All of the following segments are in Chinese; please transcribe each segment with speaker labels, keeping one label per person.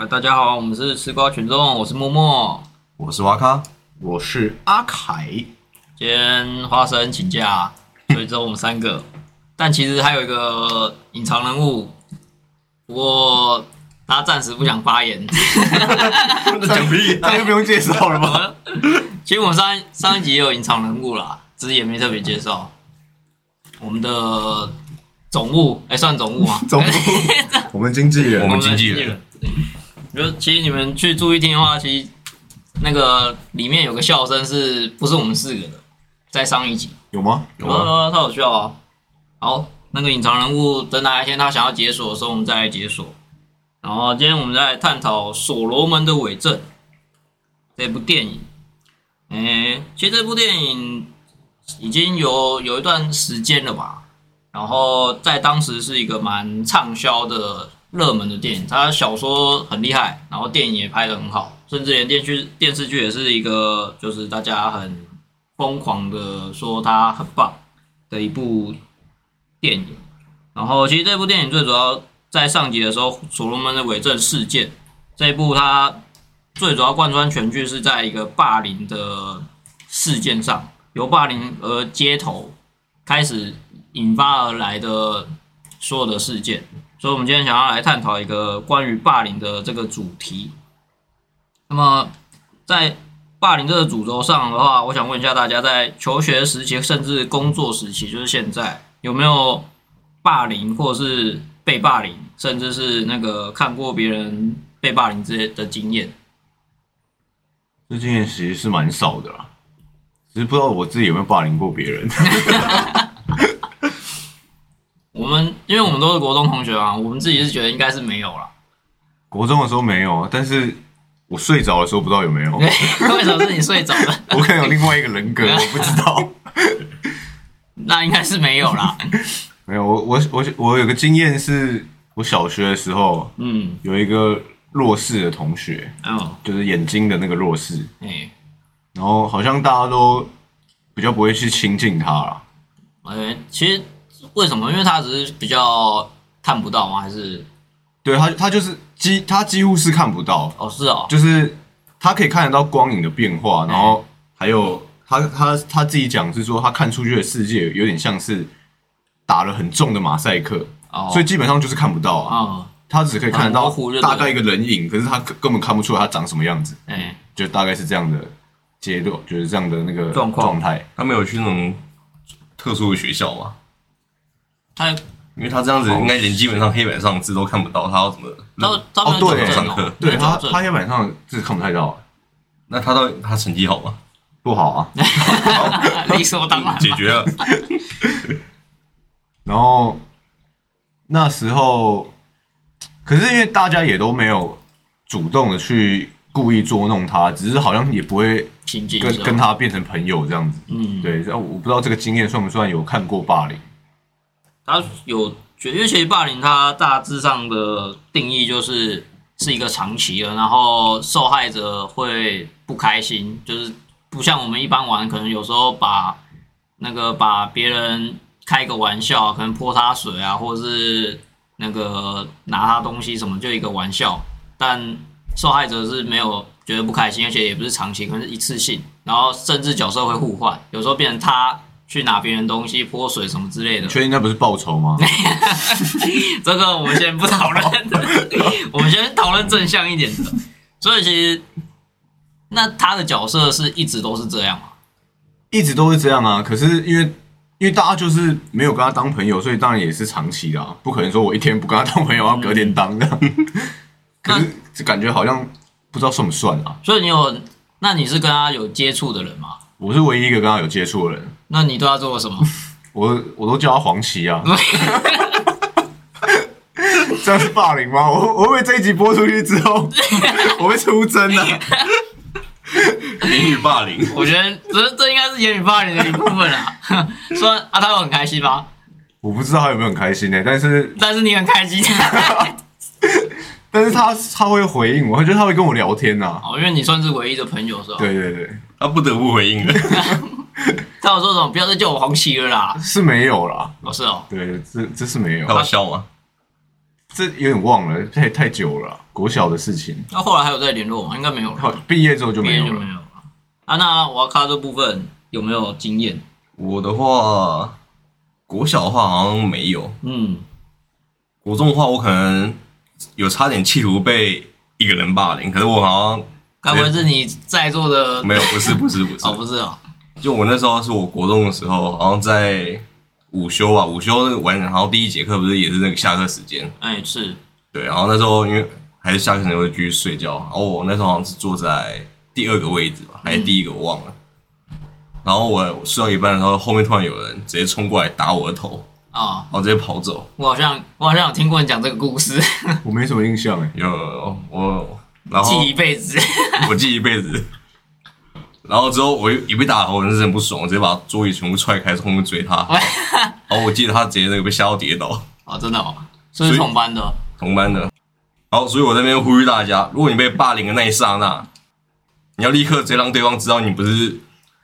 Speaker 1: 啊，大家好，我们是吃瓜群众，我是默默。
Speaker 2: 我是瓦卡，
Speaker 3: 我是阿凯，
Speaker 1: 今天花生请假，所以只有我们三个。但其实还有一个隐藏人物，不过他暂时不想发言。
Speaker 2: 讲屁，
Speaker 3: 那就不用介绍了吗？
Speaker 1: 其实我们上上一集也有隐藏人物啦，只是也没特别介绍。我们的总务，哎、算总务吗？
Speaker 3: 总务 我们经纪人
Speaker 2: 我，们经纪人
Speaker 1: 人。就其实你们去注意听的话，其实那个里面有个笑声是不是我们四个的？在上一集，
Speaker 3: 有吗？
Speaker 2: 有啊，
Speaker 1: 啊，他有笑啊。好，那个隐藏人物等哪一天他想要解锁的时候，我们再来解锁。然后今天我们再来探讨《所罗门的伪证》这部电影。诶，其实这部电影已经有有一段时间了吧？然后在当时是一个蛮畅销的热门的电影，它小说很厉害，然后电影也拍得很好，甚至连电视电视剧也是一个就是大家很疯狂的说它很棒的一部电影。然后其实这部电影最主要在上集的时候，所罗门的伪证事件这一部它最主要贯穿全剧是在一个霸凌的事件上，由霸凌而街头开始引发而来的所有的事件。所以，我们今天想要来探讨一个关于霸凌的这个主题。那么，在霸凌这个主轴上的话，我想问一下大家，在求学时期甚至工作时期，就是现在有没有霸凌，或者是被霸凌，甚至是那个看过别人被霸凌之类的经验？
Speaker 3: 这经验其实是蛮少的啦，只是不知道我自己有没有霸凌过别人。
Speaker 1: 我们因为我们都是国中同学啊，我们自己是觉得应该是没有了。
Speaker 3: 国中的时候没有，但是我睡着的时候不知道有没有，
Speaker 1: 为什么是你睡着了？
Speaker 3: 我可能有另外一个人格，我不知道。
Speaker 1: 那应该是没有啦。
Speaker 3: 没有，我我我我有个经验是，我小学的时候
Speaker 1: 嗯，
Speaker 3: 有一个弱视的同学，
Speaker 1: 哦，
Speaker 3: 就是眼睛的那个弱视，
Speaker 1: 哎、
Speaker 3: 然后好像大家都比较不会去亲近他啦。
Speaker 1: 哎，其实为什么？因为他只是比较看不到吗？还是？
Speaker 3: 对他，他就是几，他几乎是看不到，
Speaker 1: 哦是哦，
Speaker 3: 就是他可以看得到光影的变化，然后还有他他他自己讲是说，他看出去的世界有点像是打了很重的马赛克，
Speaker 1: 哦，
Speaker 3: 所以基本上就是看不到啊。
Speaker 1: 啊，
Speaker 3: 他只可以看得
Speaker 1: 很
Speaker 3: 到
Speaker 1: 糊就对了。
Speaker 3: 大概一个人影，可是他根根本看不出来他长什么样子，
Speaker 1: 哎、
Speaker 3: 就大概是这样的阶段，就是这样的那个
Speaker 1: 状况。
Speaker 3: 状态。
Speaker 2: 他没有去那种特殊的学校嘛，
Speaker 1: 他
Speaker 2: 因为他这样子应该连基本上黑板上字都看不到，他要怎么？
Speaker 1: 他他
Speaker 3: 哦对
Speaker 1: 没有
Speaker 2: 上课
Speaker 1: 哦，
Speaker 3: 对他他黑板上字看不太到，
Speaker 2: 那他到底他成绩好吗？
Speaker 3: 不好啊。
Speaker 1: 理所当然
Speaker 2: 解决了，
Speaker 3: 然后那时候，可是因为大家也都没有主动的去故意捉弄他，只是好像也不会跟跟他变成朋友这样子。
Speaker 1: 嗯，
Speaker 3: 对，然后我不知道这个经验算不算有看过霸凌。
Speaker 1: 他有觉，因为其实霸凌它大致上的定义就是是一个长期的，然后受害者会不开心，就是不像我们一般玩，可能有时候把那个把别人开个玩笑，可能泼他水啊，或者是那个拿他东西什么，就一个玩笑，但受害者是没有觉得不开心，而且也不是长期，可能是一次性，然后甚至角色会互换，有时候变成他去拿别人东西泼水什么之类的。
Speaker 3: 确定那不是报仇吗？
Speaker 1: 这个我们先不讨论，我们先讨论正向一点的。所以其实，那他的角色是一直都是这样吗？
Speaker 3: 一直都是这样啊。可是因为因为大家就是没有跟他当朋友，所以当然也是长期的、啊，不可能说我一天不跟他当朋友，然后隔天当这样。可是这感觉好像不知道算不算啊？
Speaker 1: 所以你有，那你是跟他有接触的人吗？
Speaker 3: 我是唯一一个跟他有接触的人，
Speaker 1: 那你对他做了什么？
Speaker 3: 我我都叫他黄旗啊。这样是霸凌吗？我我会这一集播出去之后，我会出征啊？
Speaker 2: 言语霸凌，
Speaker 1: 我觉得这这应该是言语霸凌的一部分啊。虽然啊，他有很开心吧，
Speaker 3: 我不知道他有没有很开心呢、但是
Speaker 1: 但是你很开心
Speaker 3: 但是他他会回应我，我觉得他会跟我聊天呐、
Speaker 1: 哦，因为你算是唯一的朋友是吧？
Speaker 3: 对对对，
Speaker 2: 他不得不回应了。
Speaker 1: 他有说什么？不要再叫我黄旗了啦。
Speaker 3: 是没有啦。
Speaker 1: 哦，是哦，
Speaker 3: 对，这这是没有
Speaker 2: 他。有笑吗？
Speaker 3: 这有点忘了，太太久了啊，国小的事情。
Speaker 1: 那后来还有再联络吗？应该没有
Speaker 3: 好
Speaker 1: 了，，
Speaker 3: 毕业之后就
Speaker 1: 毕
Speaker 3: 没有了。
Speaker 1: 没有了。啊，那我要卡这部分有没有经验？
Speaker 2: 我的话，国小的话好像没有，
Speaker 1: 嗯，
Speaker 2: 国中的话我可能有差点企图被一个人霸凌，可是我好像
Speaker 1: 该不会是你在座的？
Speaker 2: 没有，不是不是不是，
Speaker 1: 哦，不是哦，
Speaker 2: 就我那时候是我国中的时候，好像在午休吧，午休那个晚，然后第一节课不是也是那个下课时间，
Speaker 1: 哎，是。
Speaker 2: 对，然后那时候因为还是下课前会继续睡觉，然后我那时候好像是坐在第二个位置吧，还是第一个我忘了。然后我睡到一半的时候，后面突然有人直接冲过来打我的头，
Speaker 1: 啊，
Speaker 2: 然后直接跑走。
Speaker 1: 我好像我好像有听过你讲这个故事，
Speaker 3: 我没什么印象哎。
Speaker 2: 有我，然后
Speaker 1: 记一辈子。
Speaker 2: 我记一辈子。然后之后我一被打，我真是很不爽，我直接把桌椅全部踹开，从后面追他。然后我记得他直接那个被吓到跌倒，
Speaker 1: 哦，真的哦，是不是同班的？
Speaker 2: 同班的。然后所以我在那边呼吁大家，如果你被霸凌的那一刹那，你要立刻直接让对方知道你不是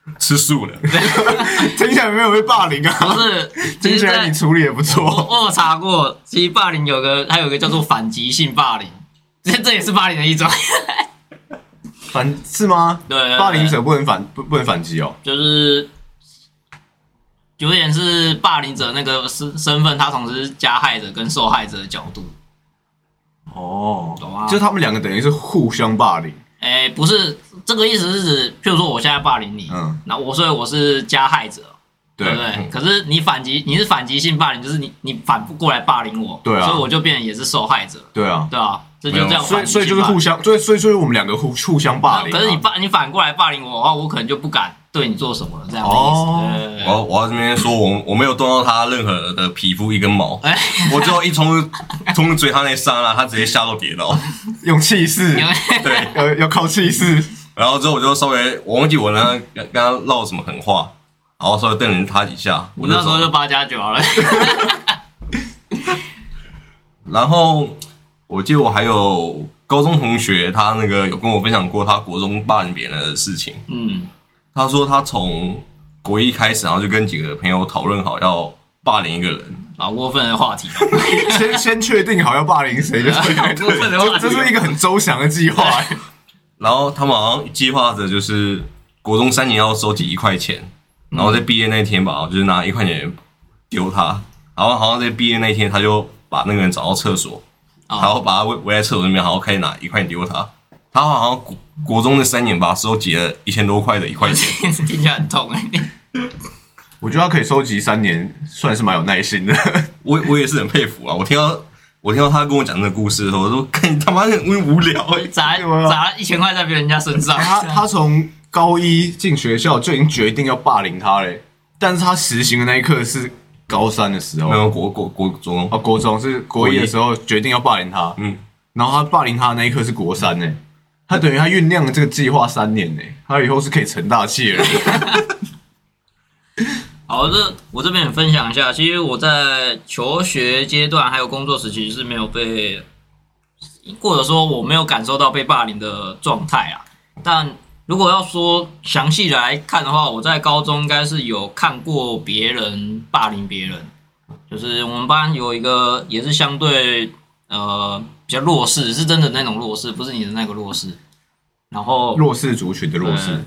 Speaker 2: 吃素了。
Speaker 3: 听起来没有被霸凌啊
Speaker 1: 不
Speaker 3: 啊，
Speaker 1: 是，其
Speaker 3: 听起来你处理也不
Speaker 1: 我
Speaker 3: 错。
Speaker 1: 我有查过，其实霸凌有个还有一个叫做反击性霸凌，这这也是霸凌的一种。
Speaker 3: 反是吗？
Speaker 1: 对
Speaker 3: 霸凌者不能反不不能反击哦。
Speaker 1: 就是有点是霸凌者那个身身份，他同时是加害者跟受害者的角度。
Speaker 3: 哦
Speaker 1: 懂吗
Speaker 3: 就他们两个等于是互相霸凌。
Speaker 1: 哎，不是这个意思，是指，譬如说我现在霸凌你，
Speaker 3: 嗯，
Speaker 1: 那我所以我是加害者，对不对？
Speaker 2: 嗯
Speaker 1: 可是你反击，你是反击性霸凌，就是你你反不过来霸凌我，
Speaker 3: 对啊
Speaker 1: 所以我就变成也是受害者，
Speaker 3: 对啊，
Speaker 1: 对啊？这就这样
Speaker 3: 所以
Speaker 1: 反击性霸凌，
Speaker 3: 所以就是互相，所以所以所以我们两个互互相霸凌啊。
Speaker 1: 可是你霸你反过来霸凌我的话，我可能就不敢对你做什么了，这样的意思。
Speaker 3: 哦
Speaker 1: 对对对
Speaker 2: 我要我要这边说，我我没有动到他任何的皮肤一根毛，
Speaker 1: 哎，
Speaker 2: 我最后一冲冲追他那一刹那，他直接吓到跌倒。
Speaker 3: 用气势
Speaker 1: 因，为
Speaker 2: 对，
Speaker 3: 要要靠气势。
Speaker 2: 然后之后我就稍微我忘记我呢跟跟他唠什么狠话，然后稍微瞪了他几下，
Speaker 1: 我那时候就
Speaker 2: 了
Speaker 1: 八加九了。
Speaker 2: 然后我记得我还有高中同学，他那个有跟我分享过他国中霸凌别人的事情。
Speaker 1: 嗯，
Speaker 2: 他说他从国一开始，然后就跟几个朋友讨论好要霸凌一个人，
Speaker 1: 老过分的话题哦。
Speaker 3: 先先确定好要霸凌谁，就是
Speaker 1: 好过分的话题
Speaker 3: 这这是一个很周详的计划。欸
Speaker 2: 然后他们好像计划着就是国中三年要收集一块钱，然后在毕业那天吧，就是拿一块钱丢他，然后好像在毕业那天他就把那个人找到厕所，
Speaker 1: 哦
Speaker 2: 然后把他围围在厕所那边，然后开始拿一块钱丢他。他好像国国中的三年吧，收集了一千多块的一块钱。
Speaker 1: 听起来很痛哎。
Speaker 3: 我觉得他可以收集三年，算是蛮有耐心的。
Speaker 2: 我我也是很佩服啊！我听到我听到他跟我讲这个故事的时候，我说看你他妈很无聊哎、
Speaker 1: 砸砸一千块在别人家身上，
Speaker 3: 他他从高一进学校就已经决定要霸凌他嘞，但是他实行的那一刻是高三的时候
Speaker 2: 没，有国国国中，
Speaker 3: 啊，国中是国一的时候决定要霸凌他，
Speaker 2: 嗯，
Speaker 3: 然后他霸凌他的那一刻是国三呢，他等于他酝酿了这个计划三年呢，他以后是可以成大器的人。
Speaker 1: 好，这我这边也分享一下，其实我在求学阶段还有工作时期是没有被，或者说我没有感受到被霸凌的状态啊。但如果要说详细来看的话，我在高中应该是有看过别人霸凌别人，就是我们班有一个也是相对呃比较弱势，是真的那种弱势，不是你的那个弱势。然后
Speaker 3: 弱势族群的弱势，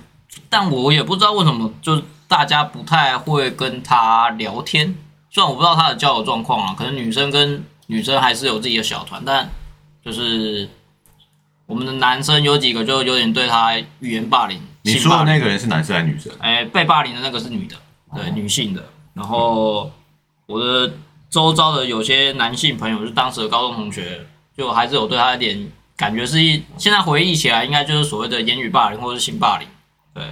Speaker 1: 但我也不知道为什么，就是大家不太会跟他聊天。虽然我不知道他的交友状况啊，可能女生跟女生还是有自己的小团，但就是我们的男生有几个就有点对他语言霸凌。
Speaker 3: 你说的那个人是男生还是女生？
Speaker 1: 哎，被霸凌的那个是女的，对，女性的。然后我的周遭的有些男性朋友，就是当时的高中同学，就还是有对他一点感觉是一，现在回忆起来，应该就是所谓的言语霸凌或者是性霸凌，对，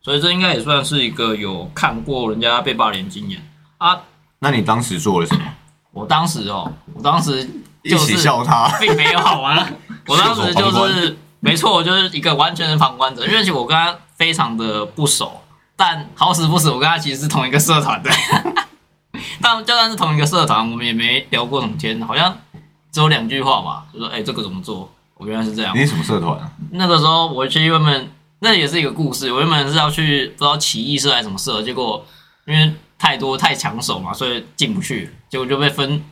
Speaker 1: 所以这应该也算是一个有看过人家被霸凌经验啊。
Speaker 3: 那你当时做了什么？
Speaker 1: 我当时哦，我当时
Speaker 3: 一起
Speaker 1: 就是
Speaker 3: 笑他。
Speaker 1: 并没有好玩。我当时就是没错，我就是一个完全的旁观者，因为其实我跟他非常的不熟，但好死不死，我跟他其实是同一个社团的。但就算是同一个社团，我们也没聊过什么天，好像只有两句话吧，就说哎、这个怎么做？我原来是这样
Speaker 3: 你。是什么社团啊？
Speaker 1: 那个时候我其实原本那也是一个故事，我原本是要去不知道起义社还是什么社，结果因为太多太抢手嘛，所以进不去，结果就被分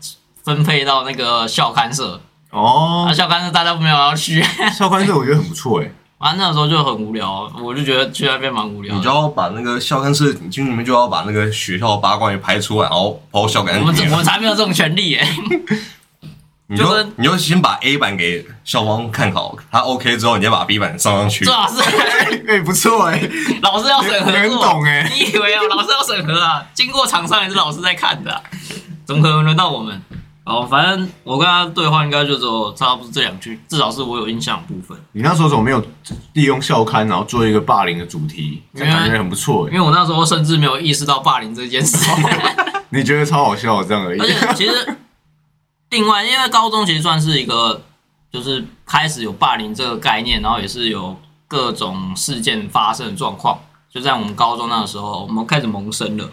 Speaker 1: 分配到那个校刊社，
Speaker 3: 哦
Speaker 1: 啊，，校刊社大家没有要去，
Speaker 3: 校刊社我觉得很不错哎，
Speaker 1: 反正那时候就很无聊，我就觉得去那边蛮无聊。
Speaker 2: 你就要把那个校刊社，你进去里面就要把那个学校的八卦给拍出来，然后包括校刊
Speaker 1: 我们
Speaker 2: 贴
Speaker 1: 我们才没有这种权利耶，
Speaker 2: 你
Speaker 1: 就
Speaker 2: 就是你就先把 A 版给校方看好，他 OK 之后，你再把 B 版上上去
Speaker 1: 最。好是
Speaker 3: 哎，不错哎，
Speaker 1: 老师要审核
Speaker 3: 很
Speaker 1: 过
Speaker 3: 懂欸
Speaker 1: 你以为啊，老师要审核啊？经过厂商也是老师在看的啊、怎么可能轮到我们？哦，反正我跟他对话应该就只有差不多这两句，至少是我有印象的部分。
Speaker 3: 你那时候怎么没有利用校刊，然后做一个霸凌的主题？这
Speaker 1: 因为
Speaker 3: 感觉很不错哎，
Speaker 1: 因为我那时候甚至没有意识到霸凌这件事，
Speaker 3: 你觉得超好笑这样而已
Speaker 1: 而。且其实另外，因为高中其实算是一个就是开始有霸凌这个概念，然后也是有各种事件发生的状况。就在我们高中那个时候，我们开始萌生了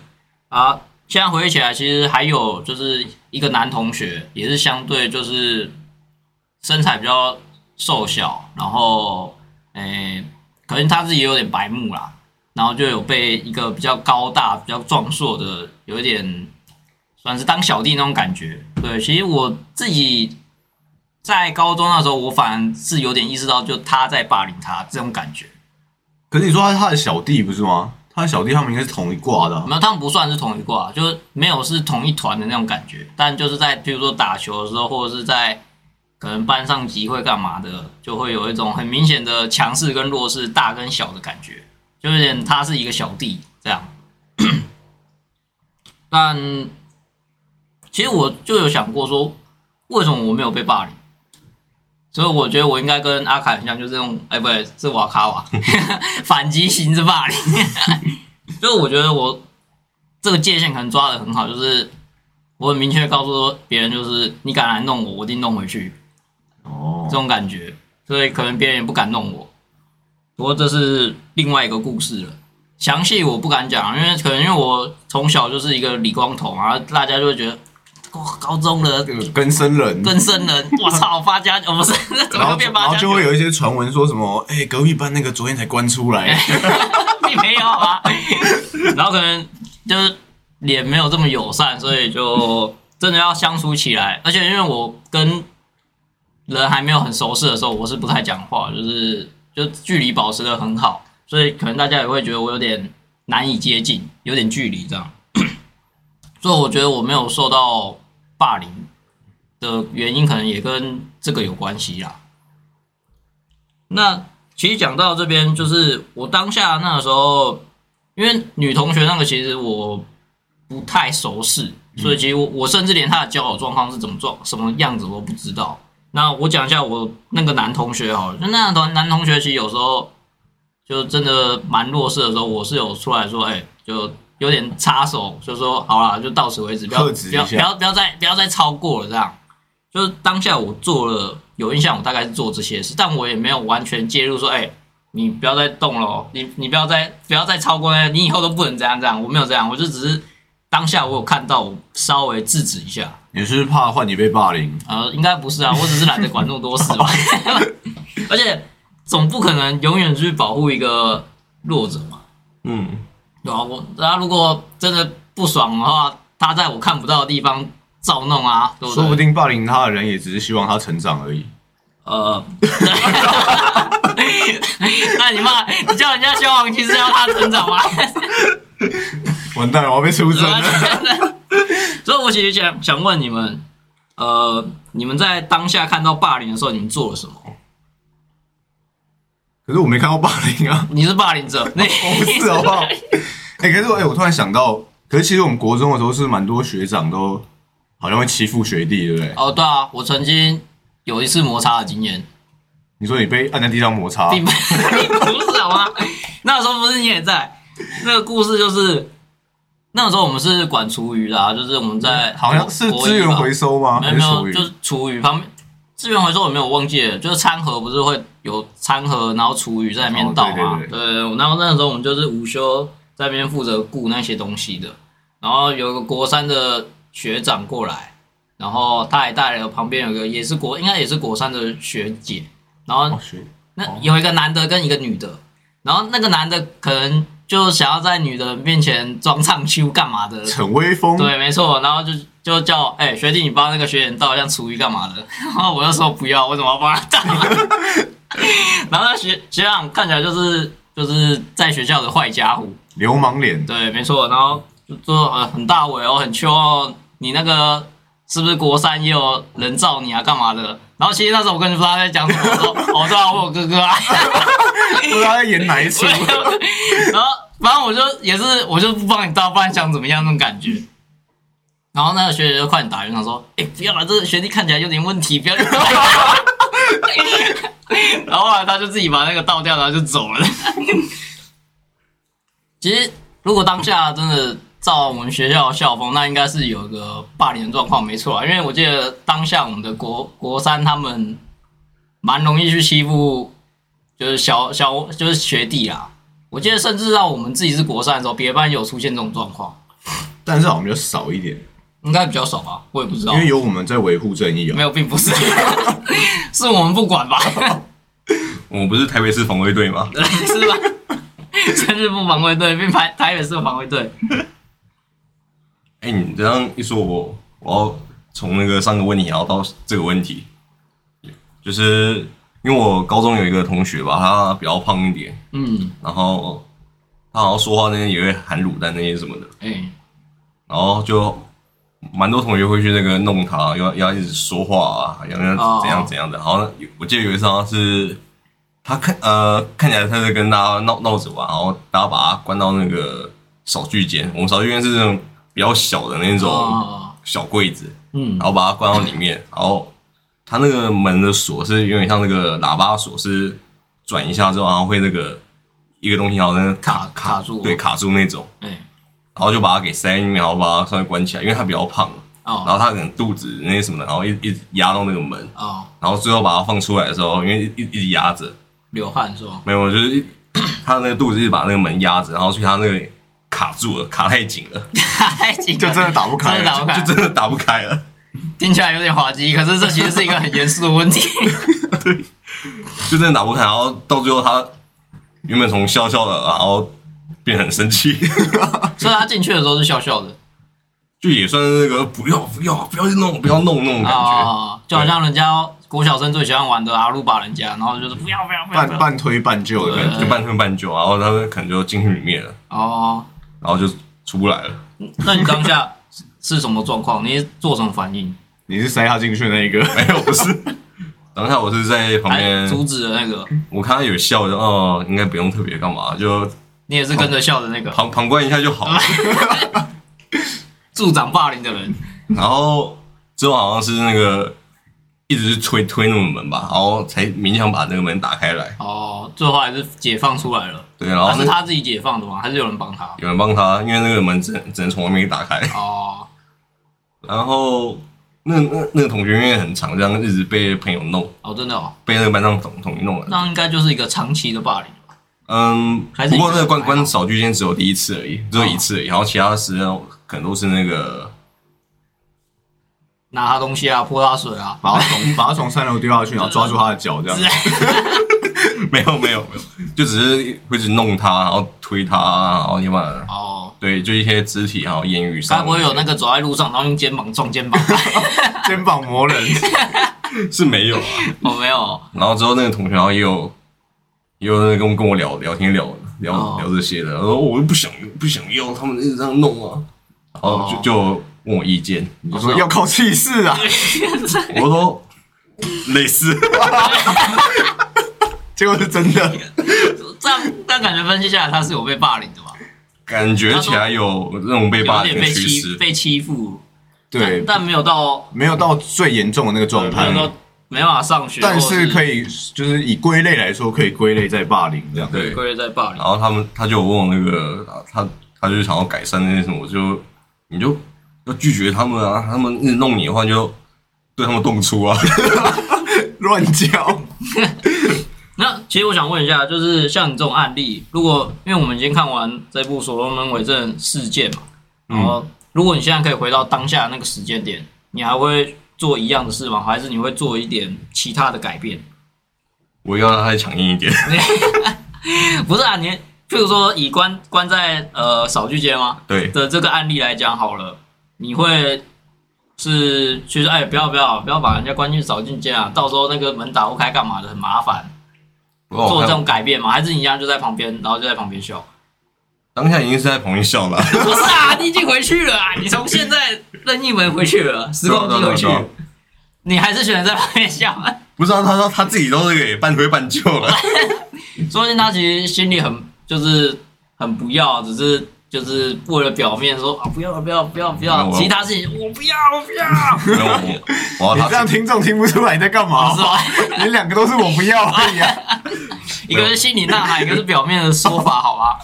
Speaker 1: 啊。现在回忆起来，其实还有就是一个男同学，也是相对就是身材比较瘦小，然后诶、可能他自己有点白目啦，然后就有被一个比较高大、比较壮硕的，有一点算是当小弟那种感觉。对，其实我自己在高中那时候，我反而是有点意识到，就他在霸凌他这种感觉。
Speaker 3: 可是你说他是他的小弟不是吗？他的小弟他们应该是同一挂的啊。
Speaker 1: 没有，他们不算是同一挂，就是没有是同一团的那种感觉。但就是在比如说打球的时候，或者是在可能班上集会干嘛的，就会有一种很明显的强势跟弱势、大跟小的感觉，就有点他是一个小弟这样。但其实我就有想过说，为什么我没有被霸凌？所以我觉得我应该跟阿凯很像，就是这种，哎，不对，是瓦卡瓦 反击型之霸凌。所 以我觉得我这个界限可能抓的很好，就是我很明确告诉别人，就是你敢来弄我，我一定弄回去，
Speaker 3: 哦
Speaker 1: 这，种感觉，所以可能别人也不敢弄我。不过这是另外一个故事了，详细我不敢讲，因为可能因为我从小就是一个理光头，然后大家就会觉得，哇，高中的
Speaker 3: 这个跟生人，
Speaker 1: 更生人，我操，发家哦不是，怎么会变发家？
Speaker 3: 然后就会有一些传闻说什么，哎，隔壁班那个昨天才关出来，
Speaker 1: 你没有啊。然后可能就是脸没有这么友善，所以就真的要相处起来。而且因为我跟人还没有很熟识的时候，我是不太讲话，就是就距离保持的很好，所以可能大家也会觉得我有点难以接近，有点距离这样。所以我觉得我没有受到霸凌的原因，可能也跟这个有关系啦。那其实讲到这边，就是我当下那个时候，因为女同学那个其实我不太熟识，所以其实我我甚至连她的交友状况是怎么状什么样子我都不知道。那我讲一下我那个男同学好了，就那个男男同学其实有时候就真的蛮弱势的时候，我是有出来说，哎、就有点插手，就说好了，就到此为止，不要不要不要不要再不要再超过了这样。就是当下我做了有印象，我大概是做这些事，但我也没有完全介入说，哎、你不要再动了哦，你你不要再不要再超过那，你以后都不能这样这样。我没有这样，我就只是当下我有看到，我稍微制止一下。
Speaker 3: 你是不是怕换你被霸凌？
Speaker 1: 呃，应该不是啊，我只是懒得管那么多事吧。而且总不可能永远去保护一个弱者嘛，
Speaker 2: 嗯，
Speaker 1: 对吧、我他如果真的不爽的话，他在我看不到的地方造弄啊，对不对？
Speaker 3: 说不定霸凌他的人也只是希望他成长而已。
Speaker 1: 呃，那你骂你叫人家消防局是要他成长吗？
Speaker 3: 完蛋了，我要被出征了。
Speaker 1: 所以，我其实想想问你们，呃，你们在当下看到霸凌的时候，你们做了什么？
Speaker 3: 可是我没看到霸凌啊，
Speaker 1: 你是霸凌者，你
Speaker 3: 我不是好不好？哎、可是我哎、我突然想到，可是其实我们国中的时候是蛮多学长都好像会欺负学弟，对不对？
Speaker 1: 哦，对啊，我曾经有一次摩擦的经验，
Speaker 3: 你说你被按在地上摩擦，
Speaker 1: 你不是好吗？那时候不是你也在？那个故事就是那个时候我们是管厨余的、啊，就是我们在
Speaker 3: 好像是资源回收吗？
Speaker 1: 没有没有，就是厨余旁边资源回收我没有忘记了，就是餐盒不是会有餐盒，然后厨余在里面倒嘛？
Speaker 3: 哦对对
Speaker 1: 然后那个时候我们就是午休在那边负责顾那些东西的，然后有个国三的学长过来，然后他还带了旁边有个也是国应该也是国三的学姐，然后那有一个男的跟一个女的，然后那个男的可能就想要在女的面前装唱秋干嘛的，
Speaker 3: 逞威风，
Speaker 1: 对，没错，然后就就叫哎、学弟，你帮那个学员倒一下厨余干嘛的？然后我就说不要，我怎么要帮他倒？然后那学学长看起来就是就是在学校的坏家伙，
Speaker 3: 流氓脸，
Speaker 1: 对，没错。然后就说呃很大尾哦，很秋哦，你那个是不是国三也有人造你啊，干嘛的？然后其实那时候我根本不知道他在讲什么，我说 哦对啊，我有哥哥啊。
Speaker 3: 不知道在演哪一出。
Speaker 1: 然后反正我就也是，我就不帮你倒，不然想怎么样那种感觉。然后那个学姐就快点打圆场说：“哎、不要了，这个学弟看起来有点问题，不要。”然后后来他就自己把那个倒掉，然后就走了。其实如果当下真的照我们学校的校风，那应该是有一个霸凌的状况，没错啊。因为我记得当下我们的国国三他们蛮容易去欺负，就是小小就是学弟啊。我记得甚至到我们自己是国三的时候，别的班有出现这种状况，
Speaker 3: 但是好像比较少一点，
Speaker 1: 应该比较少吧，我也不知道
Speaker 3: 因。为有我们在维护正义啊
Speaker 1: 没。有，并不是，是我们不管吧？
Speaker 2: 我们不是台北市防卫队吗？
Speaker 1: 是吧？生日不防卫队并排台北市防卫队，
Speaker 2: 哎、你这样一说我，我要从那个上个问题，然后到这个问题，就是因为我高中有一个同学吧，他比较胖一点，
Speaker 1: 嗯，
Speaker 2: 然后他好像说话那些也会含卤蛋那些什么的，
Speaker 1: 哎、
Speaker 2: 然后就蛮多同学会去那个弄他，要要一直说话啊，要要
Speaker 1: 哦。
Speaker 2: 怎样怎样的。好像有我记得有一次好像是他看呃看起来他在跟大家闹闹着玩，然后大家把他关到那个扫具间，我们扫具间是那种比较小的那种
Speaker 1: 哦，
Speaker 2: 小柜子，
Speaker 1: 嗯。
Speaker 2: 然，后把它关到里面，然后他那个门的锁是有点像那个喇叭锁，是转一下之后，然后会那个一个东西好像
Speaker 1: 卡卡住。
Speaker 2: 对，卡住那种，
Speaker 1: 哎、
Speaker 2: 然后就把它给塞进面，然后把它稍微关起来，因为他比较胖，然
Speaker 1: 哦
Speaker 2: 后他可能肚子那些什么的，然后一一直压到那个门，
Speaker 1: 哦，
Speaker 2: 然后最后把它放出来的时候，因为一一直压着，
Speaker 1: 流汗是吧？
Speaker 2: 没有，就是一 它那个肚子一直把那个门压着，然后所以他那个卡住了，卡太紧了，卡
Speaker 1: 太紧了，
Speaker 3: 就真的打不开了
Speaker 1: 真的打不开，
Speaker 2: 就真的打不开了。
Speaker 1: 听起来有点滑稽，可是这其实是一个很严肃的问题。
Speaker 2: 就真的打不开，然后到最后他原本从笑笑的，然后变很生气，
Speaker 1: 所以他进去的时候是笑笑的
Speaker 2: 就也算是那个不要不要不要去弄不要弄那种感觉。
Speaker 1: 啊，就好像人家国小生最喜欢玩的阿鲁巴人家，然后就是不要不要不要
Speaker 3: 半半推半就的感觉。
Speaker 2: 就半推半就，然后他们可能就进去里面了，
Speaker 1: 哦。
Speaker 2: 然后就出不来了。
Speaker 1: 那你当下是什么状况？你是做什么反应？
Speaker 3: 你是塞他进去的那一个，
Speaker 2: 没有，不是。当下我是在旁
Speaker 1: 还
Speaker 2: 边，
Speaker 1: 阻止的那个？
Speaker 2: 我看他有笑，我就哦，应该不用特别干嘛，就
Speaker 1: 你也是跟着笑的那个
Speaker 2: 旁旁观一下就好了。
Speaker 1: 助长霸凌的人？
Speaker 2: 然后之后好像是那个一直推推那个门吧，然后才勉强把那个门打开来。
Speaker 1: 哦，最后还是解放出来了。
Speaker 2: 对，然后
Speaker 1: 是他自己解放的吗？还是有人帮他？
Speaker 2: 有人帮他，因为那个门只能只能从外面打开。
Speaker 1: 哦，
Speaker 2: 然后那那那个同学因为很长，这样一直被朋友弄，
Speaker 1: 哦，真的哦，
Speaker 2: 被那个班上同同学弄了。
Speaker 1: 那应该就是一个长期的霸凌吧？
Speaker 2: 嗯，
Speaker 1: 还是
Speaker 2: 不过那个关关少居间只有第一次而已，只有一次而已，然后其他时间可能都是那个
Speaker 1: 拿他东西啊，泼他水啊，
Speaker 3: 把他从把他从三楼丢下去，然后抓住他的脚，这样。
Speaker 2: 没有没有没有，就只是会去弄他，然后推他，然后要不然
Speaker 1: 哦，
Speaker 2: 对，就一些肢体还有言语上。的，
Speaker 1: 该不会有那个走在路上，然后用肩膀撞 肩膀？
Speaker 3: 肩膀磨人。
Speaker 2: 是没有啊。
Speaker 1: 我没有，
Speaker 2: 然后之后那个同学然后也有也有那跟我跟我聊聊天聊聊、
Speaker 1: 哦。
Speaker 2: 聊这些的，然后我又不想不想要，他们一直这样弄啊，然后就、
Speaker 1: 哦。
Speaker 2: 就问我意见，
Speaker 3: 我说要靠气势啊，
Speaker 2: 我说类似，
Speaker 3: 结果是真的。
Speaker 1: 这样这样感觉分析下来，他是有被霸凌的吧？
Speaker 2: 感觉起来有那种被霸凌的趋势，
Speaker 1: 欺被欺负，
Speaker 3: 对，
Speaker 1: 但但没有到
Speaker 3: 没有到最严重的那个状
Speaker 1: 没有
Speaker 3: 态，
Speaker 1: 到没办法上学，
Speaker 3: 但是可
Speaker 1: 以
Speaker 3: 以，就是以归类来说，可以归类在霸凌这样。
Speaker 2: 对
Speaker 1: 归类在霸凌
Speaker 2: 然。后他们他就有问我那个他他就想要改善那些什么，我就你就要拒绝他们啊，他们一直弄你的话就对他们动粗啊，
Speaker 3: 乱叫，
Speaker 1: 那其实我想问一下，就是像你这种案例，如果因为我们已经看完这部所罗门伪证事件嘛，然后如果你现在可以回到当下那个时间点，你还会做一样的事吗？还是你会做一点其他的改变？
Speaker 2: 我要让他强硬一点。
Speaker 1: 不是啊，你譬如说以关关在呃扫具间吗
Speaker 2: 对，
Speaker 1: 的这个案例来讲好了，你会是就是哎不要不要不要把人家关进扫进监啊，到时候那个门打不开干嘛的很麻烦，做这种改变嘛？还是你一样就在旁边，然后就在旁边笑？
Speaker 2: 当下已经是在旁边笑了，
Speaker 1: 不是啊，你已经回去了啊，你从现在任意门回去了，时光机回去
Speaker 2: 对啊对啊对啊，
Speaker 1: 你还是选择在旁边笑？
Speaker 2: 不知道他说他自己都是给半推半就了，
Speaker 1: 说不定他其实心里很就是很不要，只是就是为了表面说啊不要不要不要不要，其他事情我不要我不要，
Speaker 2: 我我
Speaker 3: 你
Speaker 2: 要他
Speaker 3: 这样听众听不出来你在干嘛
Speaker 1: 是？吧？
Speaker 3: 你两个都是我不要而已啊。
Speaker 1: 一个是心里呐喊，一个是表面的说法，好吧？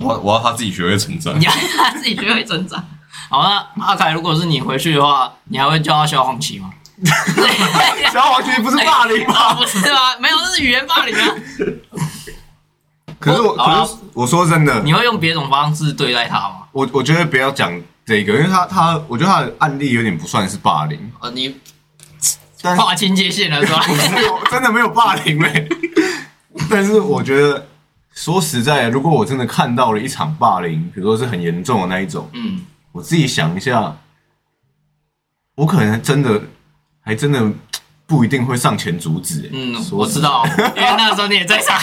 Speaker 2: 我要我要他自己学会成长
Speaker 1: 你，要 他自己学会成长。好，那阿凯，如果是你回去的话，你还会叫他小黄旗吗？
Speaker 3: 小黄旗不是霸凌吗？
Speaker 1: 不是吗？没有，那是语言霸凌啊！
Speaker 3: 可是我，可是我说真的，
Speaker 1: 你会用别种方式对待他吗？
Speaker 3: 我我觉得不要讲这个，因为他他，我觉得他的案例有点不算是霸凌，
Speaker 1: 呃，你
Speaker 3: 但是
Speaker 1: 划清界限了是吧？
Speaker 3: 不是有真的没有霸凌嘞。但是我觉得说实在的，如果我真的看到了一场霸凌，比如说是很严重的那一种，
Speaker 1: 嗯，
Speaker 3: 我自己想一下，我可能真的还真的不一定会上前阻止、欸。
Speaker 1: 嗯，我知道，因为那时候你也在场，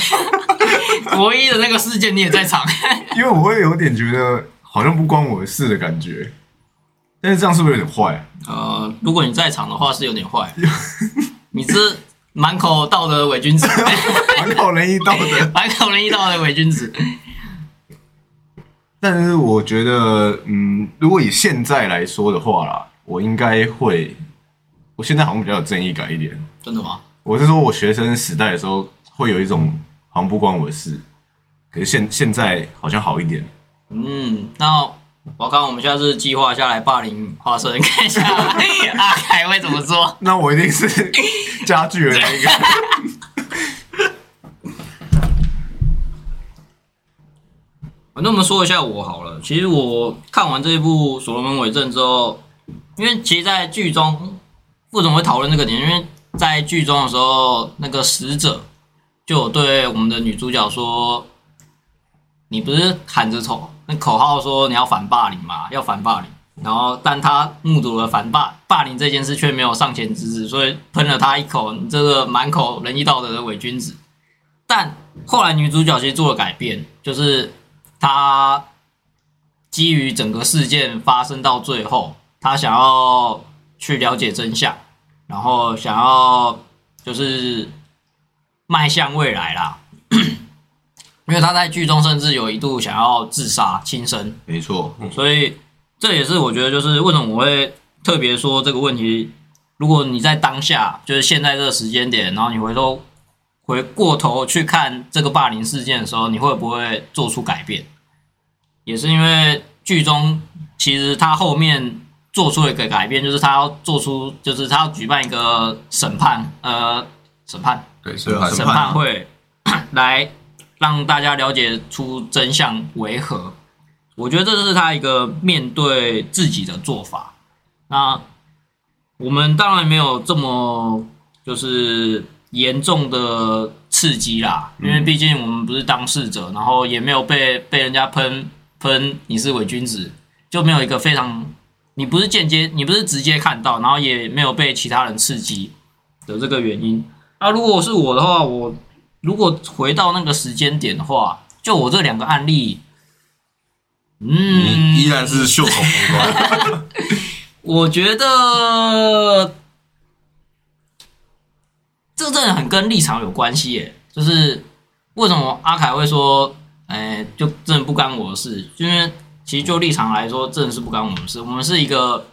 Speaker 1: 国一的那个事件你也在场。
Speaker 3: 因为我会有点觉得好像不关我的事的感觉。但是这样是不是有点坏、啊？
Speaker 1: 呃，如果你在场的话是有点坏，你是满口道德的伪君子，
Speaker 3: 满口仁义道德。
Speaker 1: 满口仁义道德的伪君子。
Speaker 3: 但是我觉得，嗯，如果以现在来说的话啦，我应该会，我现在好像比较有正义感一点。
Speaker 1: 真的吗？
Speaker 3: 我是说我学生时代的时候，会有一种好像不关我的事，可是现现在好像好一点。
Speaker 1: 嗯，那我看我们下次计划下来霸凌华生，看一下阿凯会怎么做。
Speaker 3: 那我一定是 加剧的那一个。
Speaker 1: 那我们说一下我好了。其实我看完这一部《所罗门伪证》之后，因为其实，在剧中副总会讨论这个点，因为在剧中的时候，那个使者就有对我们的女主角说：“你不是喊着口那口号说你要反霸凌吗？要反霸凌。”然后，但他目睹了反霸霸凌这件事，却没有上前制止，所以喷了他一口：“你这个满口仁义道德的伪君子。”但后来女主角其实做了改变，就是她基于整个事件发生到最后，她想要去了解真相，然后想要就是迈向未来啦。因为他在剧中甚至有一度想要自杀轻生，
Speaker 3: 没错，
Speaker 1: 所以这也是我觉得就是为什么我会特别说这个问题。如果你在当下，就是现在这个时间点，然后你回头回过头去看这个霸凌事件的时候，你会不会做出改变？也是因为剧中其实他后面做出了一个改变，就是他要做出，就是他要举办一个审判，呃，审判
Speaker 2: 对，审判
Speaker 3: 啊审
Speaker 1: 审判会 来让大家了解出真相为何。我觉得这是他一个面对自己的做法。那我们当然没有这么就是严重的刺激啦，因为毕竟我们不是当事者，然后也没有被被人家喷喷你是伪君子，就没有一个非常你不是间接，你不是直接看到，然后也没有被其他人刺激的这个原因。那、如果是我的话，我如果回到那个时间点的话，就我这两个案例，嗯，
Speaker 2: 依然是袖手旁观，
Speaker 1: 我觉得这真的很跟立场有关系耶。就是为什么阿凯会说，哎、就真的不干我的事？因为其实就立场来说，真的是不干我们事。我们是一个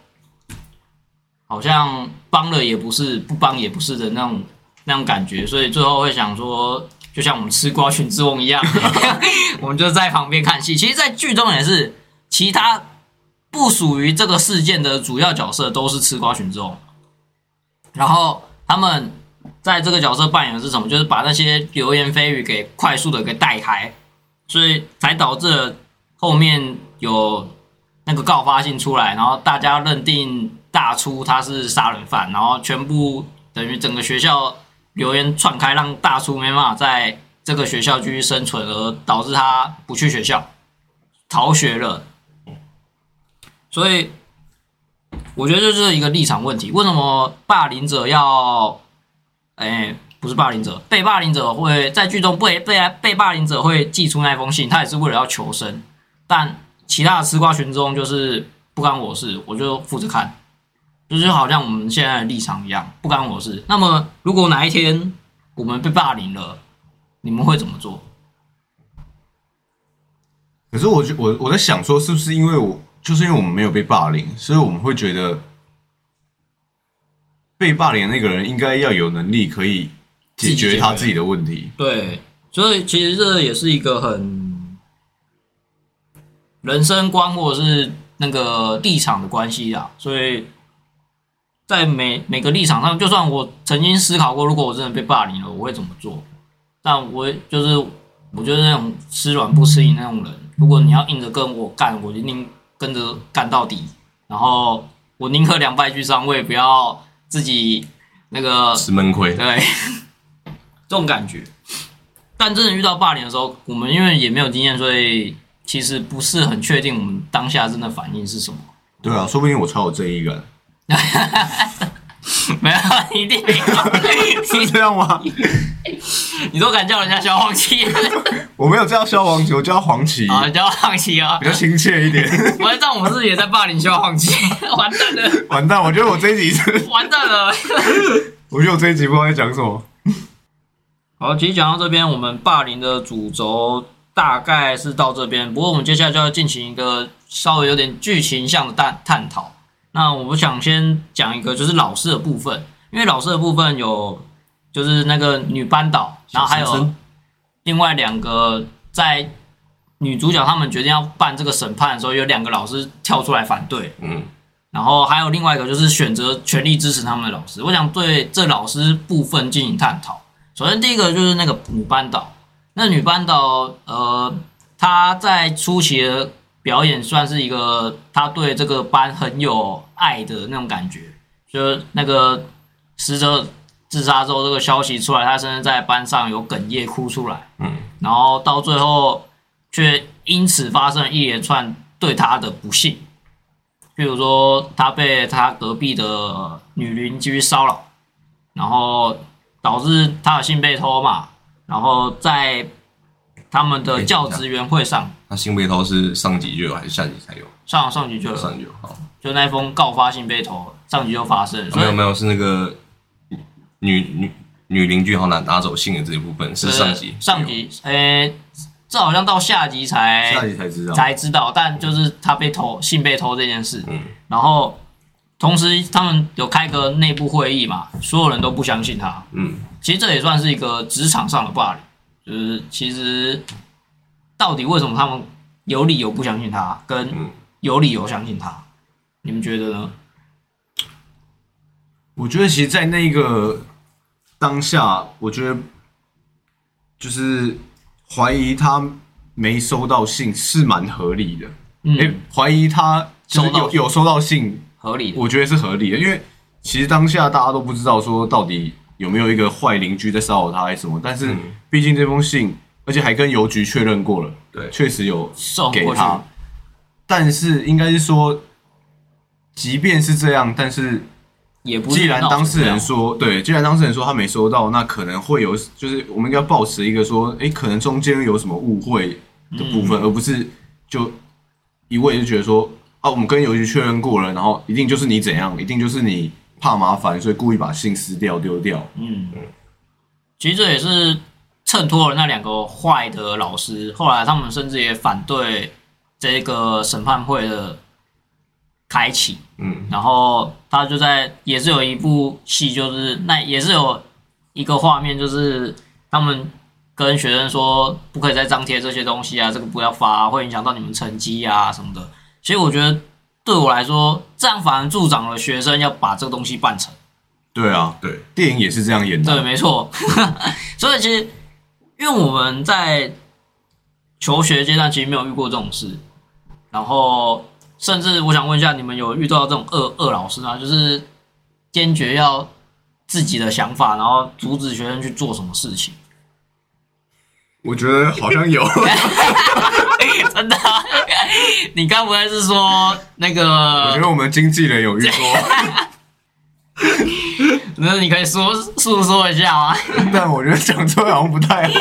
Speaker 1: 好像帮了也不是，不帮也不是的那种那种感觉，所以最后会想说，就像我们吃瓜群之王一样，我们就在旁边看戏。其实，在剧中也是，其他不属于这个事件的主要角色都是吃瓜群众，然后他们在这个角色扮演的是什么？就是把那些流言蜚语给快速的给带开，所以才导致了后面有那个告发信出来，然后大家认定大初他是杀人犯，然后全部等于整个学校流言窜开，让大初没办法在这个学校继续生存，而导致他不去学校逃学了。所以我觉得这是一个立场问题。为什么霸凌者要，哎，不是霸凌者，被霸凌者会在剧中被被被霸凌者会寄出那封信，他也是为了要求生。但其他的吃瓜群众就是不干我事，我就负责看，就是好像我们现在的立场一样，不干我事。那么如果哪一天我们被霸凌了，你们会怎么做？
Speaker 3: 可是我就我我在想说，是不是因为我就是因为我们没有被霸凌，所以我们会觉得被霸凌的那个人应该要有能力可以解决他自己的问题。
Speaker 1: 对，所以其实这也是一个很人生观或者是那个立场的关系啊。所以在每每个立场上，就算我曾经思考过，如果我真的被霸凌了，我会怎么做？但我就是我就是那种吃软不吃硬那种人，如果你要硬着跟我干，我一定跟着干到底。然后我宁可两败俱伤，我也不要自己那个
Speaker 2: 吃闷亏。
Speaker 1: 对，这种感觉。但真的遇到霸凌的时候，我们因为也没有经验，所以其实不是很确定我们当下真的反应是什么。
Speaker 3: 对啊，说不定我超有正义感，
Speaker 1: 没有，一定没有。
Speaker 3: 是这样吗？
Speaker 1: 你都敢叫人家消防旗
Speaker 3: 我没有叫消防旗，我叫黄旗，
Speaker 1: 啊？叫黄旗啊
Speaker 3: 比！较亲切一点。
Speaker 1: 我知道我们自己也在霸凌消防旗，完蛋了，
Speaker 3: 完蛋，我觉得我这一集是，
Speaker 1: 完蛋了。
Speaker 3: 我觉得我这一集不知道在讲什么。
Speaker 1: 好，其实讲到这边，我们霸凌的主轴大概是到这边。不过我们接下来就要进行一个稍微有点剧情向的探探讨。那我想先讲一个就是老师的部分，因为老师的部分有就是那个女班导，然后还有另外两个在女主角他们决定要办这个审判的时候，有两个老师跳出来反对，
Speaker 2: 嗯，
Speaker 1: 然后还有另外一个就是选择全力支持他们的老师。我想对这老师部分进行探讨。首先第一个就是那个女班导，那女班导呃，她在初期的表演算是一个她对这个班很有爱的那种感觉，就是那个死者自杀之后这个消息出来，她甚至在班上有哽咽哭出来，
Speaker 2: 嗯，
Speaker 1: 然后到最后却因此发生了一连串对她的不幸。譬如说，他被他隔壁的女邻居骚扰，然后导致他的信被偷嘛，然后在他们的教职员会上，
Speaker 2: 那新被偷是上集就有还是下集才有？
Speaker 1: 上上集就有，
Speaker 2: 上集有好，
Speaker 1: 就那封告发信被偷，上集就发生，
Speaker 2: 没有没有是那个女女女邻居好像拿拿走信的这一部分是上集
Speaker 1: 上集，诶，这好像到下集才
Speaker 3: 下集才知道。
Speaker 1: 才知道，但就是他被偷信被偷这件事，
Speaker 2: 嗯。
Speaker 1: 然后同时他们有开个内部会议嘛，所有人都不相信他，
Speaker 2: 嗯。
Speaker 1: 其实这也算是一个职场上的霸凌，就是其实到底为什么他们有理由不相信他，跟
Speaker 2: 嗯。
Speaker 1: 有理由相信他，你们觉得呢？
Speaker 3: 我觉得其实，在那个当下，我觉得就是怀疑他没收到信是蛮合理的。
Speaker 1: 嗯，
Speaker 3: 诶，怀疑他就是
Speaker 1: 收到
Speaker 3: 有有收到信，
Speaker 1: 合理的，
Speaker 3: 我觉得是合理的，因为其实当下大家都不知道说到底有没有一个坏邻居在骚扰他还是什么，但是
Speaker 2: 嗯。
Speaker 3: 毕竟这封信，而且还跟邮局确认过了，
Speaker 2: 对。
Speaker 3: 确实有
Speaker 1: 送，
Speaker 3: 给他，但是应该是说，即便是这样，但是
Speaker 1: 也不
Speaker 3: 既然当事人说，对，既然当事人说他没收到，那可能会有，就是我们应该保持一个说，诶，可能中间有什么误会的部分，而不是就一味就觉得说，啊，我们跟邮局确认过了，然后一定就是你怎样，一定就是你怕麻烦，所以故意把信撕掉丢掉。
Speaker 1: 嗯，其实这也是衬托了那两个坏的老师，后来他们甚至也反对这个审判会的开启，
Speaker 2: 嗯
Speaker 1: 然后他就在也是有一部戏，就是那也是有一个画面，就是他们跟学生说不可以再张贴这些东西啊，这个不要发、啊，会影响到你们成绩啊什么的。其实我觉得对我来说，这样反而助长了学生要把这个东西办成。
Speaker 3: 对啊，
Speaker 2: 对，
Speaker 3: 电影也是这样演的对，
Speaker 1: 没错。所以其实，因为我们在求学阶段其实没有遇过这种事，然后甚至我想问一下，你们有遇到这种恶恶老师吗？就是坚决要自己的想法，然后阻止学生去做什么事情？
Speaker 3: 我觉得好像有，
Speaker 1: 真的啊、你该不会是说那个
Speaker 3: 我
Speaker 1: 个
Speaker 3: 觉？得我们经纪人有遇过，
Speaker 1: 那你可以说诉说一下吗？
Speaker 3: 但我觉得讲出来好像不太好。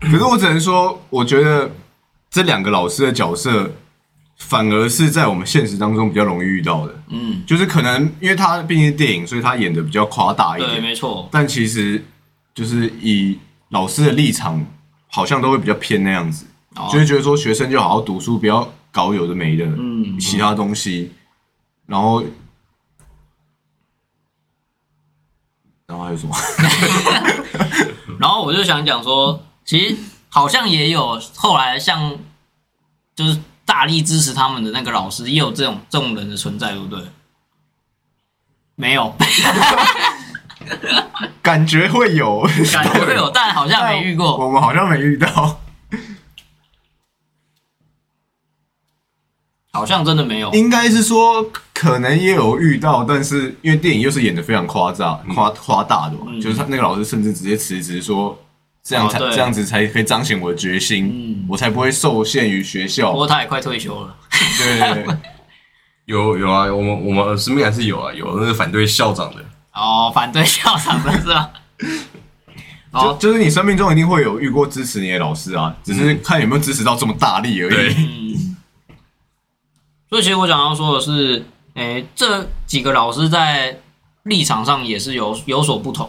Speaker 3: 可是我只能说，我觉得这两个老师的角色，反而是在我们现实当中比较容易遇到的。
Speaker 1: 嗯，
Speaker 3: 就是可能因为他毕竟是电影，所以他演的比较夸大一
Speaker 1: 对，
Speaker 3: 点。
Speaker 1: 没错，
Speaker 3: 但其实就是以老师的立场，好像都会比较偏那样子，
Speaker 1: 哦
Speaker 3: 就会觉得说学生就好好读书，不要搞有的没的，
Speaker 1: 嗯
Speaker 3: 其他东西。然后，然后还有什么？
Speaker 1: 然后我就想讲说，其实好像也有后来像就是大力支持他们的那个老师，也有这种这种人的存在，对不对？没有，
Speaker 3: 感觉会有，
Speaker 1: 感觉会有，但好像没遇过。
Speaker 3: 我们好像没遇到。
Speaker 1: 好像真的没有。
Speaker 3: 应该是说，可能也有遇到，但是因为电影又是演的非常夸张、夸夸大的嘛，
Speaker 1: 嗯
Speaker 3: 就是他那个老师甚至直接辞职说，这样才、这样子才可以彰显我的决心，
Speaker 1: 嗯
Speaker 3: 我才不会受限于学校
Speaker 1: 不
Speaker 3: 校。
Speaker 1: 过他也快退休了。
Speaker 3: 对对对，
Speaker 2: 有有啊，我们我们身边还是有啊，有那个反对校长的，
Speaker 1: 哦，反对校长的是吧？哦，
Speaker 3: 就是你生命中一定会有遇过支持你的老师啊，只是看有没有支持到这么大力而已。
Speaker 1: 嗯。所以其实我想要说的是，诶，这几个老师在立场上也是有有所不同，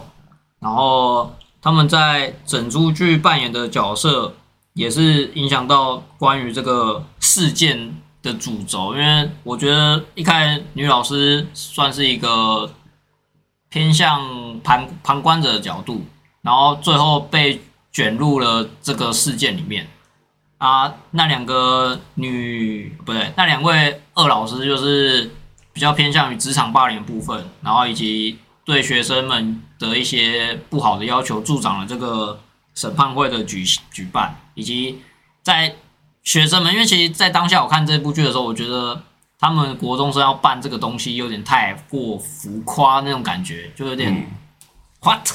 Speaker 1: 然后他们在整出剧扮演的角色也是影响到关于这个事件的主轴，因为我觉得一开始女老师算是一个偏向旁旁观者的角度，然后最后被卷入了这个事件里面。啊，那两个女不对，那两位二老师就是比较偏向于职场霸凌部分，然后以及对学生们的一些不好的要求，助长了这个审判会的举举办，以及在学生们，因为其实，在当下我看这部剧的时候，我觉得他们国中生要办这个东西有点太过浮夸那种感觉，就有点、
Speaker 2: 嗯
Speaker 1: what。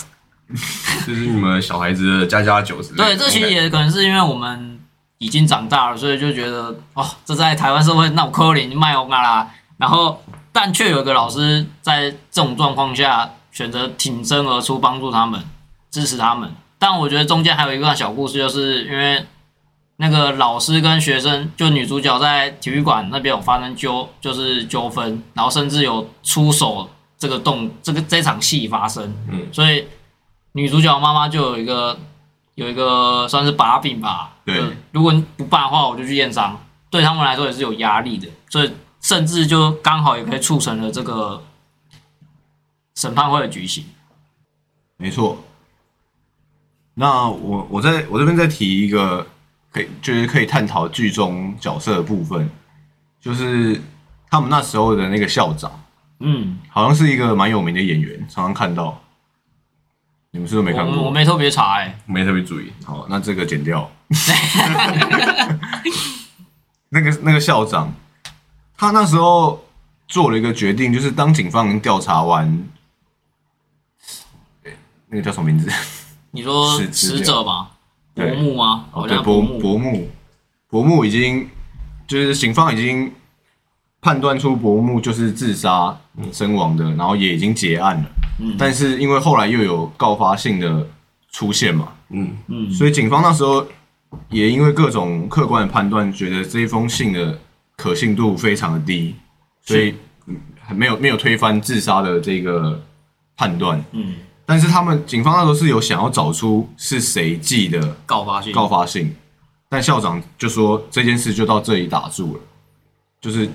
Speaker 2: 这是你们小孩子的加加酒之类
Speaker 1: 对，这其实也可能是因为我们已经长大了，所以就觉得哦，这在台湾社会那我扣零卖红啊啦。然后，但却有一个老师在这种状况下选择挺身而出，帮助他们，支持他们。但我觉得中间还有一段小故事，就是因为那个老师跟学生，就女主角在体育馆那边有发生纠，就是纠纷，然后甚至有出手这个动这个这场戏发生。
Speaker 2: 嗯，
Speaker 1: 所以女主角妈妈就有一个有一个算是把柄吧。
Speaker 3: 对
Speaker 1: 如果你不办的话，我就去验伤。对他们来说也是有压力的，所以甚至就刚好也可以促成了这个审判会的举行。
Speaker 3: 没错。那我我在我这边再提一个，可以就是可以探讨剧中角色的部分，就是他们那时候的那个校长，
Speaker 1: 嗯，
Speaker 3: 好像是一个蛮有名的演员，常常看到。你们是不是没看过？
Speaker 1: 我我没特别查哎、
Speaker 2: 没特别注意。
Speaker 3: 好，那这个剪掉。那个那个校长，他那时候做了一个决定，就是当警方调查完，诶那个叫什么名字？
Speaker 1: 你说
Speaker 3: 死
Speaker 1: 者吗？伯
Speaker 3: 对
Speaker 1: 木吗？
Speaker 3: 哦，对，
Speaker 1: 好像
Speaker 3: 伯
Speaker 1: 木。
Speaker 3: 伯木，伯木已经就是警方已经判断出伯木就是自杀身亡的，然后也已经结案了。
Speaker 1: 嗯
Speaker 3: 但是因为后来又有告发性的出现嘛，
Speaker 2: 嗯，
Speaker 1: 嗯，
Speaker 3: 所以警方那时候也因为各种客观的判断，觉得这一封信的可信度非常的低，所以嗯还没有没有推翻自杀的这个判断。
Speaker 1: 嗯，
Speaker 3: 但是他们警方那时候是有想要找出是谁寄的
Speaker 1: 告发信。
Speaker 3: 告发信，但校长就说这件事就到这里打住了，就是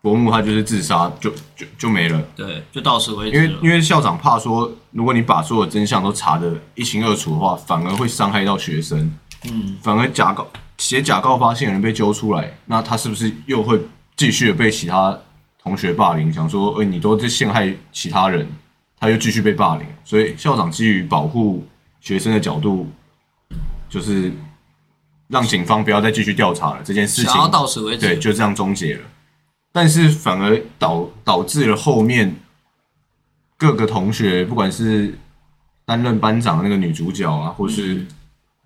Speaker 3: 伯母他就是自杀，就就就没了。
Speaker 1: 对，就到此为止
Speaker 3: 因为。因为校长怕说，如果你把所有真相都查得一清二楚的话，反而会伤害到学生，
Speaker 1: 嗯，
Speaker 3: 反而假告写假告发信的人被揪出来，那他是不是又会继续的被其他同学霸凌？想说，哎、你都是陷害其他人，他又继续被霸凌，所以校长基于保护学生的角度，就是让警方不要再继续调查了这件事情
Speaker 1: 想，要到此为止。
Speaker 3: 对，就这样终结了。但是反而导导致了后面各个同学，不管是担任班长的那个女主角啊，或是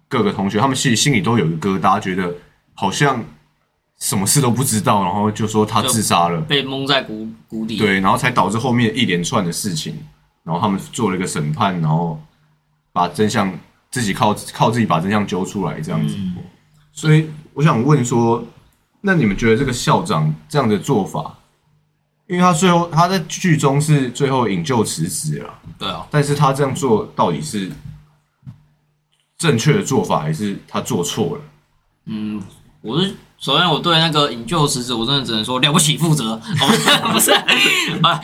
Speaker 3: 各个同学，他们心里心里都有一个疙瘩，觉得好像什么事都不知道，然后就说他自杀了，
Speaker 1: 被蒙在鼓鼓底。
Speaker 3: 对，然后才导致后面一连串的事情，然后他们做了一个审判，然后把真相自己靠靠自己把真相揪出来，这样子。
Speaker 1: 嗯
Speaker 3: 所以我想问说，那你们觉得这个校长这样的做法，因为他最后他在剧中是最后引咎辞职了，
Speaker 1: 对啊，
Speaker 3: 但是他这样做到底是正确的做法，还是他做错了？
Speaker 1: 嗯，我是首先我对那个引咎辞职，我真的只能说了不起，负责，哦、不是啊，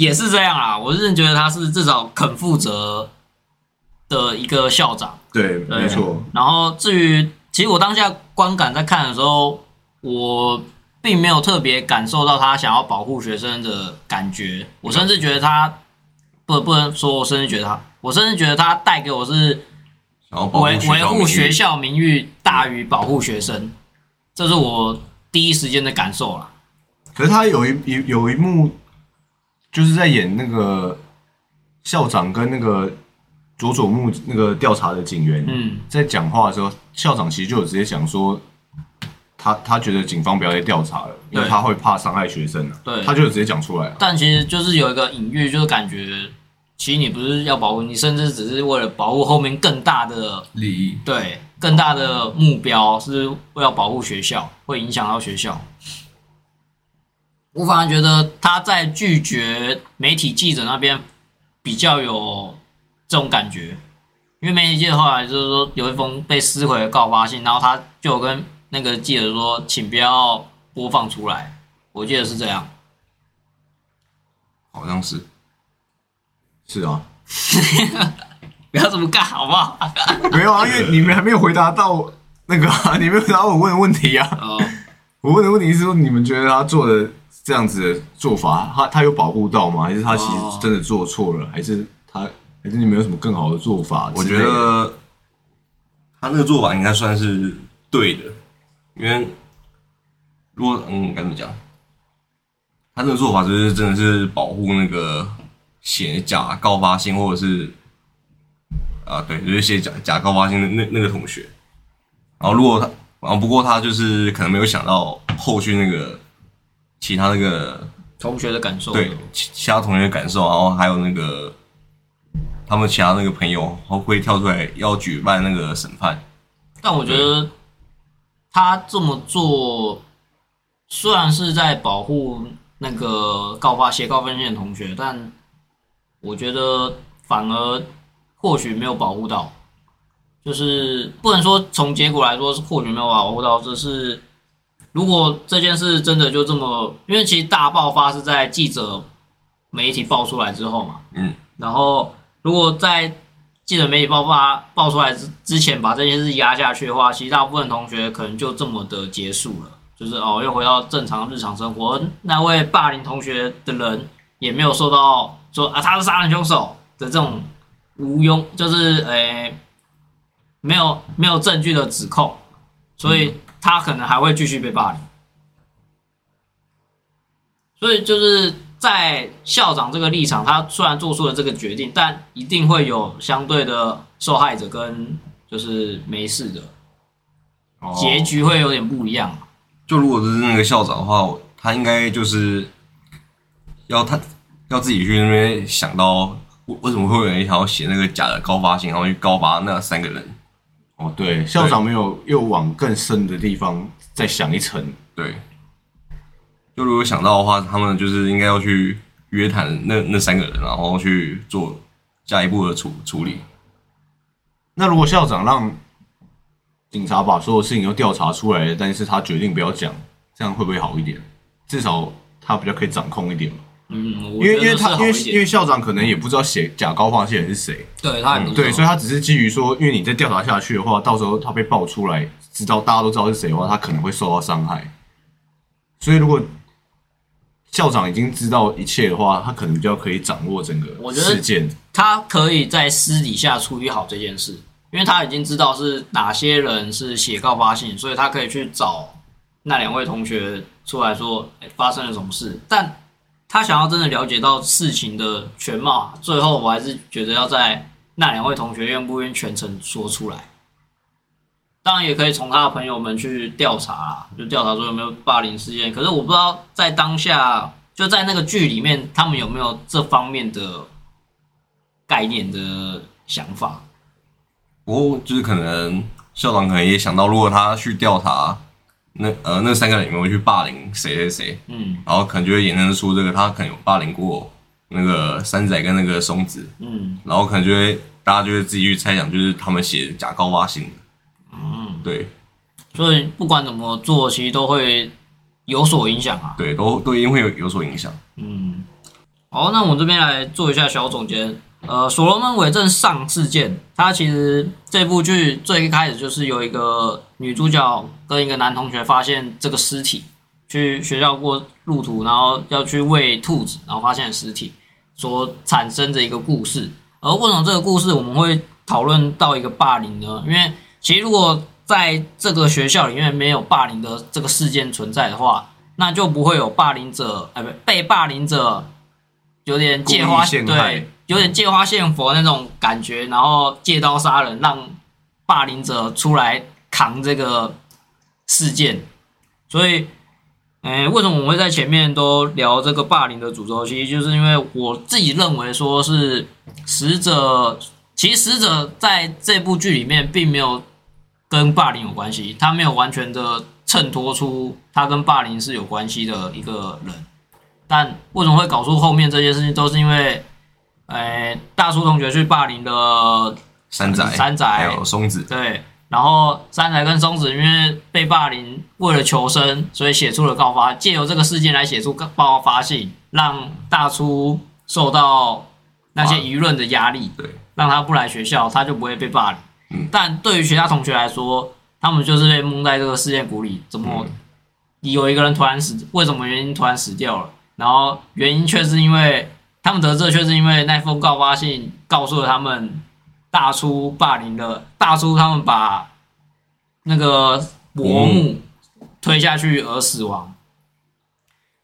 Speaker 1: 也是这样啊。我是觉得他是至少肯负责的一个校长。
Speaker 3: 对，
Speaker 1: 对
Speaker 3: 没错，
Speaker 1: 然后至于，其实我当下观感在看的时候，我并没有特别感受到他想要保护学生的感觉。我甚至觉得他不不能说，我甚至觉得他，我甚至觉得他带给我是维维护学校名誉大于保护学生，这是我第一时间的感受啦。
Speaker 3: 可是他有一有有一幕，就是在演那个校长跟那个佐佐木那个调查的警员，
Speaker 1: 嗯，
Speaker 3: 在讲话的时候，校长其实就有直接讲说，他他觉得警方不要再调查了，因为
Speaker 1: 对。
Speaker 3: 他会怕伤害学生啊。
Speaker 1: 对。
Speaker 3: 他就有直接讲出来了。
Speaker 1: 但其实就是有一个隐喻，就是感觉其实你不是要保护，你甚至只是为了保护后面更大的
Speaker 2: 利益，
Speaker 1: 对更大的目标，是为了保护学校，会影响到学校。我反而觉得他在拒绝媒体记者那边比较有这种感觉，因为媒体记者后来就是说有一封被撕毁的告发信，然后他就有跟那个记者说，请不要播放出来。我记得是这样。
Speaker 2: 好像是
Speaker 3: 是啊，
Speaker 1: 不要这么干，好不好？
Speaker 3: 没有啊，因为你们还没有回答到那个、啊，你没有回答我问的问题啊。
Speaker 1: 哦，
Speaker 3: 我问的问题是说，你们觉得他做的这样子的做法，他他有保护到吗？还是他其
Speaker 1: 哦
Speaker 3: 实真的做错了？还是他还是你们有什么更好的做法
Speaker 2: 我觉？得他那个做法应该算是对的，因为如果嗯该怎么讲，他那个做法就是真的是保护那个写假告发信或者是啊对，就是写假假告发信的那那个同学。然后如果他，然后不过他就是可能没有想到后续那个其他那个
Speaker 1: 同学的感受。
Speaker 2: 对其其他同学的感受，然后还有那个他们其他那个朋友会跳出来要举办那个审判。
Speaker 1: 但我觉得他这么做虽然是在保护那个告发写告发信的同学，但我觉得反而或许没有保护到，就是不能说从结果来说是或许没有保护到，只是如果这件事真的就这么，因为其实大爆发是在记者媒体爆出来之后嘛，
Speaker 2: 嗯，
Speaker 1: 然后如果在记者媒体爆发爆出来之之前把这件事压下去的话，其实大部分同学可能就这么的结束了，就是哦又回到正常日常生活。那位霸凌同学的人也没有受到说啊他是杀人凶手的这种无庸，就是诶、没有没有证据的指控，所以他可能还会继续被霸凌。所以就是在校长这个立场，他虽然做出了这个决定，但一定会有相对的受害者跟就是没事的
Speaker 3: 哦
Speaker 1: 结局会有点不一样。
Speaker 2: 就如果是那个校长的话，他应该就是要他要自己去那边想到为为什么会有人想要写那个假的高发信，然后去告发那三个人。
Speaker 3: 哦，对，校长没有又往更深的地方再想一层。
Speaker 2: 对，就如果想到的话，他们就是应该要去约谈那那三个人，然后去做下一步的处处理。
Speaker 3: 那如果校长让警察把所有事情都调查出来，但是他决定不要讲，这样会不会好一点？至少他比较可以掌控一点嘛。
Speaker 1: 嗯，
Speaker 3: 因为因为他因为因
Speaker 1: 为
Speaker 3: 为校长可能也不知道写假高发信人是谁，
Speaker 1: 对他
Speaker 3: 对，所以他只是基于说，因为你再调查下去的话，到时候他被爆出来，知道大家都知道是谁的话，他可能会受到伤害。所以如果校长已经知道一切的话，他可能比较可以掌握整个事件。
Speaker 1: 他可以在私底下处理好这件事，因为他已经知道是哪些人是写告发信，所以他可以去找那两位同学出来说、哎发生了什么事。但他想要真的了解到事情的全貌，最后我还是觉得要在那两位同学愿不愿意全程说出来。当然也可以从他的朋友们去调查，就调查说有没有霸凌事件。可是我不知道在当下，就在那个剧里面，他们有没有这方面的概念的想法。
Speaker 2: 不过就是可能校长可能也想到，如果他去调查那呃那三个人有没有去霸凌谁谁谁，
Speaker 1: 嗯。
Speaker 2: 然后可能就会衍生出这个他可能有霸凌过那个山仔跟那个松子，
Speaker 1: 嗯。
Speaker 2: 然后可能就会大家就会自己去猜想，就是他们写假高发信。的，
Speaker 1: 嗯，
Speaker 2: 对。
Speaker 1: 所以不管怎么做，其实都会有所影响啊。
Speaker 2: 对，都都一定会有有所影响。
Speaker 1: 嗯，好，那我这边来做一下小总结。呃，所罗门伪证上事件，它其实这部剧最一开始就是有一个女主角跟一个男同学发现这个尸体，去学校过路途，然后要去喂兔子，然后发现尸体所产生的一个故事。而为什么这个故事我们会讨论到一个霸凌呢？因为其实如果在这个学校里面没有霸凌的这个事件存在的话，那就不会有霸凌者，哎，不，被霸凌者有点借花
Speaker 3: 故意陷害
Speaker 1: 对，有点借花献佛那种感觉，然后借刀杀人，让霸凌者出来扛这个事件。所以，哎，为什么我们会在前面都聊这个霸凌的诅咒？其实就是因为我自己认为说是死者，其实死者在这部剧里面并没有跟霸凌有关系，他没有完全的衬托出他跟霸凌是有关系的一个人。但为什么会搞出后面这些事情，都是因为，呃，大叔同学去霸凌了
Speaker 2: 山仔、
Speaker 1: 山仔
Speaker 2: 还有松子，
Speaker 1: 对，然后三宅跟松子因为被霸凌，为了求生，所以写出了告发，借由这个事件来写出告发信，让大叔受到那些舆论的压力，
Speaker 2: 对，
Speaker 1: 让他不来学校，他就不会被霸凌。
Speaker 2: 嗯
Speaker 1: 但对于其他同学来说，他们就是被蒙在这个事件谷里，怎么
Speaker 2: 嗯
Speaker 1: 有一个人突然死？为什么原因突然死掉了？然后原因却是因为他们得知的却是因为那封告发信告诉了他们大叔霸凌了大叔，他们把那个伯母推下去而死亡，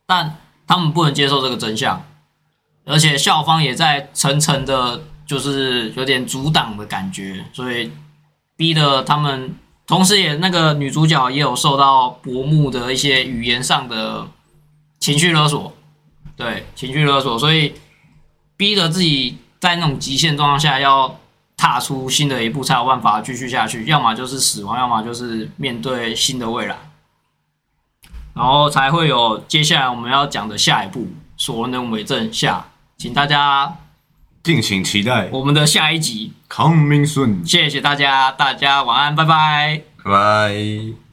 Speaker 1: 但他们不能接受这个真相，而且校方也在层层的，就是有点阻挡的感觉，所以逼得他们，同时也那个女主角也有受到伯母的一些语言上的情绪勒索，对情绪勒索，所以逼得自己在那种极限状况下要踏出新的一步，才有办法继续下去，要么就是死亡，要么就是面对新的未来，然后才会有接下来我们要讲的下一步《所罗门伪证》下，请大家
Speaker 3: 敬请期待
Speaker 1: 我们的下一集
Speaker 3: ，，Coming soon。
Speaker 1: 谢谢大家，大家晚安，拜拜。
Speaker 2: 拜拜。